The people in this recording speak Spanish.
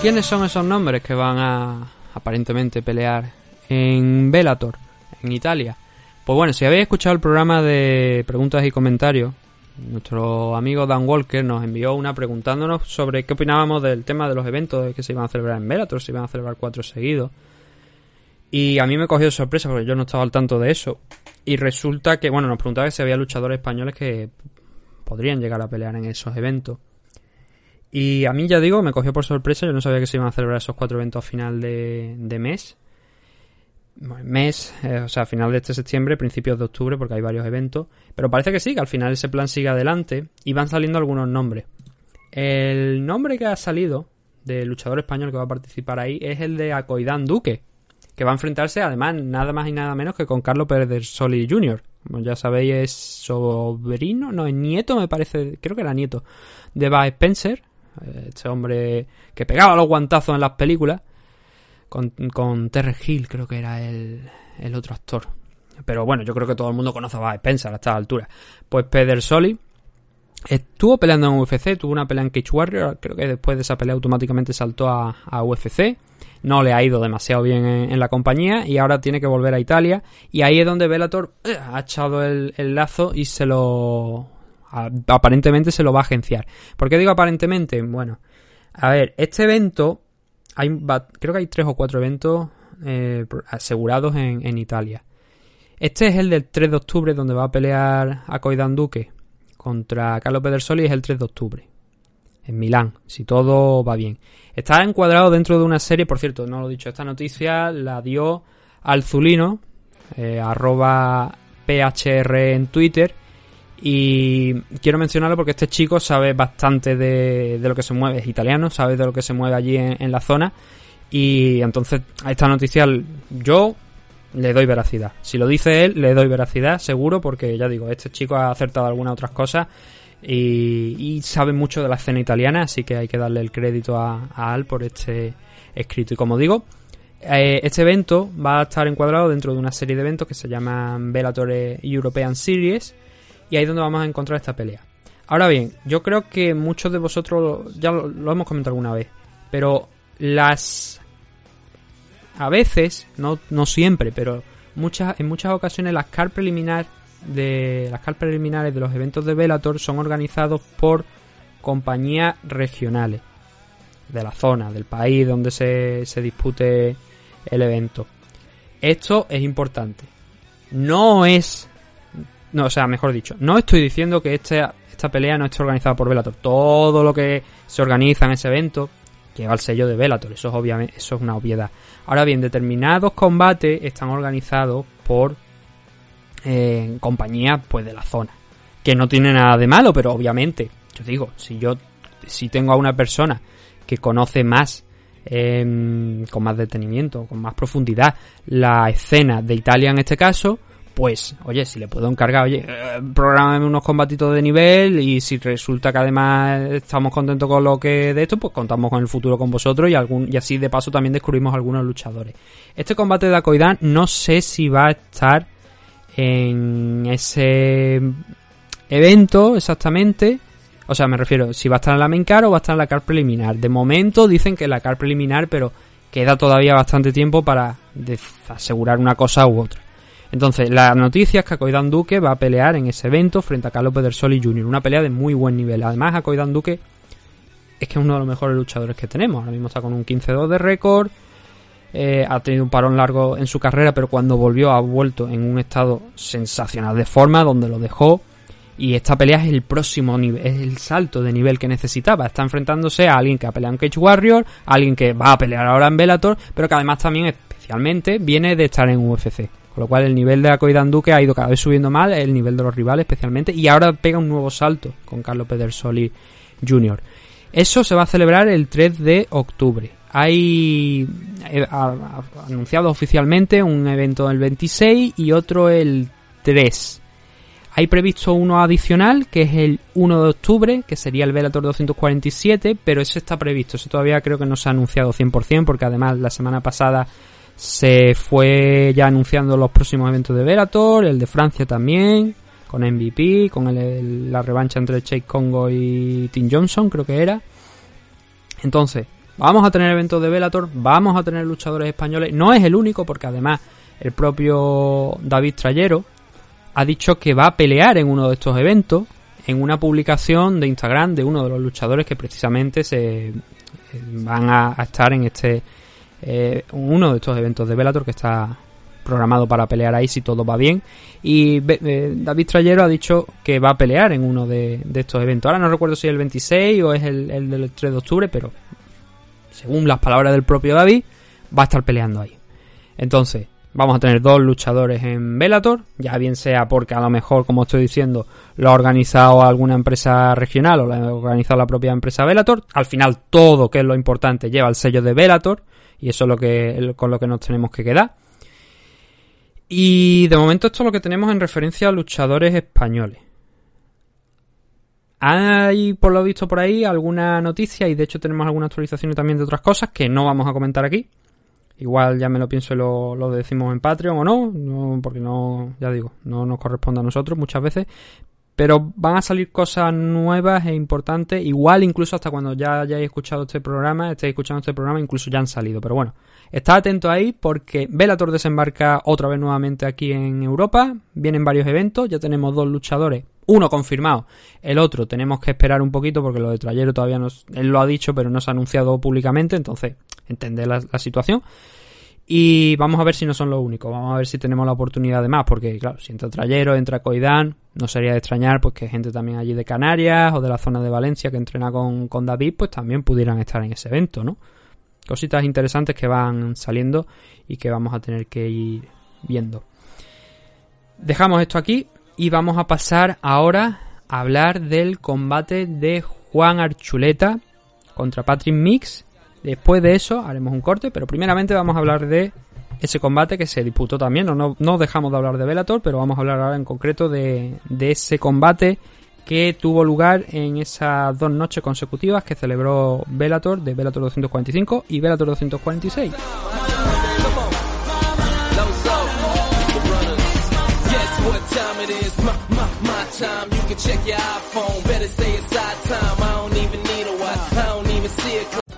Quiénes son esos nombres que van a aparentemente pelear en Bellator, en Italia? Pues bueno, si habéis escuchado el programa de preguntas y comentarios, nuestro amigo Dan Walker nos envió una preguntándonos sobre qué opinábamos del tema de los eventos que se iban a celebrar en Bellator, si iban a celebrar cuatro seguidos. Y a mí me cogió sorpresa porque yo no estaba al tanto de eso. Y resulta que, bueno, nos preguntaba si había luchadores españoles que podrían llegar a pelear en esos eventos. Y a mí, ya digo, me cogió por sorpresa. Yo no sabía que se iban a celebrar esos cuatro eventos a final de, de mes. Mes, eh, o sea, final de este septiembre, principios de octubre, porque hay varios eventos. Pero parece que sí, que al final ese plan sigue adelante y van saliendo algunos nombres. El nombre que ha salido del luchador español que va a participar ahí es el de Acoidán Duque, que va a enfrentarse además nada más y nada menos que con Carlos Pérez del Soli Jr. Como ya sabéis, es sobrino, no, es nieto, me parece, creo que era nieto, de Bud Spencer, este hombre que pegaba los guantazos en las películas. Con, con Terry Hill, creo que era el, el otro actor. Pero bueno, yo creo que todo el mundo conoce a Spencer a esta altura. Pues Peder Soli estuvo peleando en UFC, tuvo una pelea en Cage Warrior. Creo que después de esa pelea automáticamente saltó a, a UFC. No le ha ido demasiado bien en, la compañía y ahora tiene que volver a Italia. Y ahí es donde Bellator eh, ha echado el, el lazo y se lo aparentemente se lo va a agenciar. ¿Por qué digo aparentemente? Bueno, a ver, este evento, hay, creo que hay tres o cuatro eventos eh, asegurados en, en, Italia. Este es el del 3 de octubre, donde va a pelear a Coidan Duque contra Carlos Pedersoli, es el 3 de octubre. En Milán, si todo va bien. Está encuadrado dentro de una serie, por cierto, no lo he dicho, esta noticia la dio Alzulino, eh, arroba PHR en Twitter, y quiero mencionarlo porque este chico sabe bastante de, de, lo que se mueve, es italiano, sabe de lo que se mueve allí en, la zona. Y entonces a esta noticia yo le doy veracidad. Si lo dice él, le doy veracidad, seguro, porque ya digo, este chico ha acertado algunas otras cosas y, sabe mucho de la escena italiana, así que hay que darle el crédito a, a Al por este escrito. Y como digo, eh, este evento va a estar encuadrado dentro de una serie de eventos que se llaman Bellator European Series y ahí es donde vamos a encontrar esta pelea. Ahora bien, yo creo que muchos de vosotros ya lo, hemos comentado alguna vez, pero las a veces, no, no siempre, pero muchas en muchas ocasiones las car preliminar de las car preliminares de los eventos de Bellator son organizados por compañías regionales de la zona, del país donde se, se dispute el evento. Esto es importante. No es no, o sea, mejor dicho, no estoy diciendo que este, esta pelea no esté organizada por Velator. Todo lo que se organiza en ese evento lleva el sello de Velator. Eso es obviamente, eso es una obviedad. Ahora bien, determinados combates están organizados por eh, compañías pues de la zona. Que no tiene nada de malo, pero obviamente, yo digo, si yo si tengo a una persona que conoce más eh, con más detenimiento, con más profundidad la escena de Italia en este caso, pues, oye, si le puedo encargar, oye, eh, programa unos combatitos de nivel y si resulta que además estamos contentos con lo que de esto, pues contamos con el futuro con vosotros y algún y así de paso también descubrimos algunos luchadores. Este combate de Akoidan no sé si va a estar en ese evento exactamente. O sea, me refiero, si va a estar en la main car o va a estar en la car preliminar. De momento dicen que en la car preliminar, pero queda todavía bastante tiempo para asegurar una cosa u otra. Entonces, la noticia es que Acoidan Duque va a pelear en ese evento frente a Carlos Pedersoli Jr., una pelea de muy buen nivel. Además, Acoidan Duque es que es uno de los mejores luchadores que tenemos. Ahora mismo está con un 15-2 de récord. Eh, ha tenido un parón largo en su carrera, pero cuando volvió ha vuelto en un estado sensacional de forma, donde lo dejó. Y esta pelea es el próximo nivel, es el salto de nivel que necesitaba. Está enfrentándose a alguien que ha peleado en Cage Warrior, alguien que va a pelear ahora en Bellator, pero que además también especialmente viene de estar en UFC. Con lo cual el nivel de Acoidan Duque ha ido cada vez subiendo mal, el nivel de los rivales especialmente, y ahora pega un nuevo salto con Carlos Pedersoli Jr. Eso se va a celebrar el 3 de octubre. Hay eh, anunciado oficialmente un evento el 26 y otro el 3. Hay previsto uno adicional, que es el 1 de octubre, que sería el Velator 247, pero ese está previsto. Eso todavía creo que no se ha anunciado 100%, porque además la semana pasada se fue ya anunciando los próximos eventos de Velator, el de Francia también, con MVP, con la revancha entre Chase Congo y Tim Johnson, creo que era. Entonces, vamos a tener eventos de Velator, vamos a tener luchadores españoles. No es el único, porque además el propio David Trayero ha dicho que va a pelear en uno de estos eventos, en una publicación de Instagram de uno de los luchadores que precisamente se eh, van a, estar en este eh, uno de estos eventos de Velator que está programado para pelear ahí si todo va bien. Y eh, David Trayero ha dicho que va a pelear en uno de, estos eventos. Ahora no recuerdo si es el 26 o es el, el, del 3 de octubre, pero según las palabras del propio David, va a estar peleando ahí. Entonces, vamos a tener dos luchadores en Velator, ya bien sea porque a lo mejor, como estoy diciendo, lo ha organizado alguna empresa regional o lo ha organizado la propia empresa Velator. Al final, todo, que es lo importante, lleva el sello de Velator y eso es lo que, con lo que nos tenemos que quedar. Y de momento esto es lo que tenemos en referencia a luchadores españoles. Hay, por lo visto por ahí, alguna noticia y de hecho tenemos alguna actualización también de otras cosas que no vamos a comentar aquí. Igual ya me lo pienso y lo, lo decimos en Patreon o no, no, porque no, ya digo, no nos corresponde a nosotros muchas veces. Pero van a salir cosas nuevas e importantes, igual incluso hasta cuando ya hayáis escuchado este programa, estéis escuchando este programa, incluso ya han salido. Pero bueno, Está atento ahí porque Bellator desembarca otra vez nuevamente aquí en Europa. Vienen varios eventos, ya tenemos dos luchadores. Uno confirmado, el otro tenemos que esperar un poquito porque lo de Trayero todavía no, él lo ha dicho pero no se ha anunciado públicamente, entonces entender la, situación. Y vamos a ver si no son los únicos, vamos a ver si tenemos la oportunidad de más, porque claro, si entra Trayero, entra Coidán, no sería de extrañar pues que gente también allí de Canarias o de la zona de Valencia que entrena con, con David, pues también pudieran estar en ese evento, ¿no? cositas interesantes que van saliendo y que vamos a tener que ir viendo. Dejamos esto aquí y vamos a pasar ahora a hablar del combate de Juan Archuleta contra Patrick Mix. Después de eso haremos un corte, pero primeramente vamos a hablar de ese combate que se disputó también. No, no, dejamos de hablar de Velator, pero vamos a hablar ahora en concreto de, de ese combate que tuvo lugar en esas dos noches consecutivas que celebró Bellator de Bellator 245 y Bellator 246.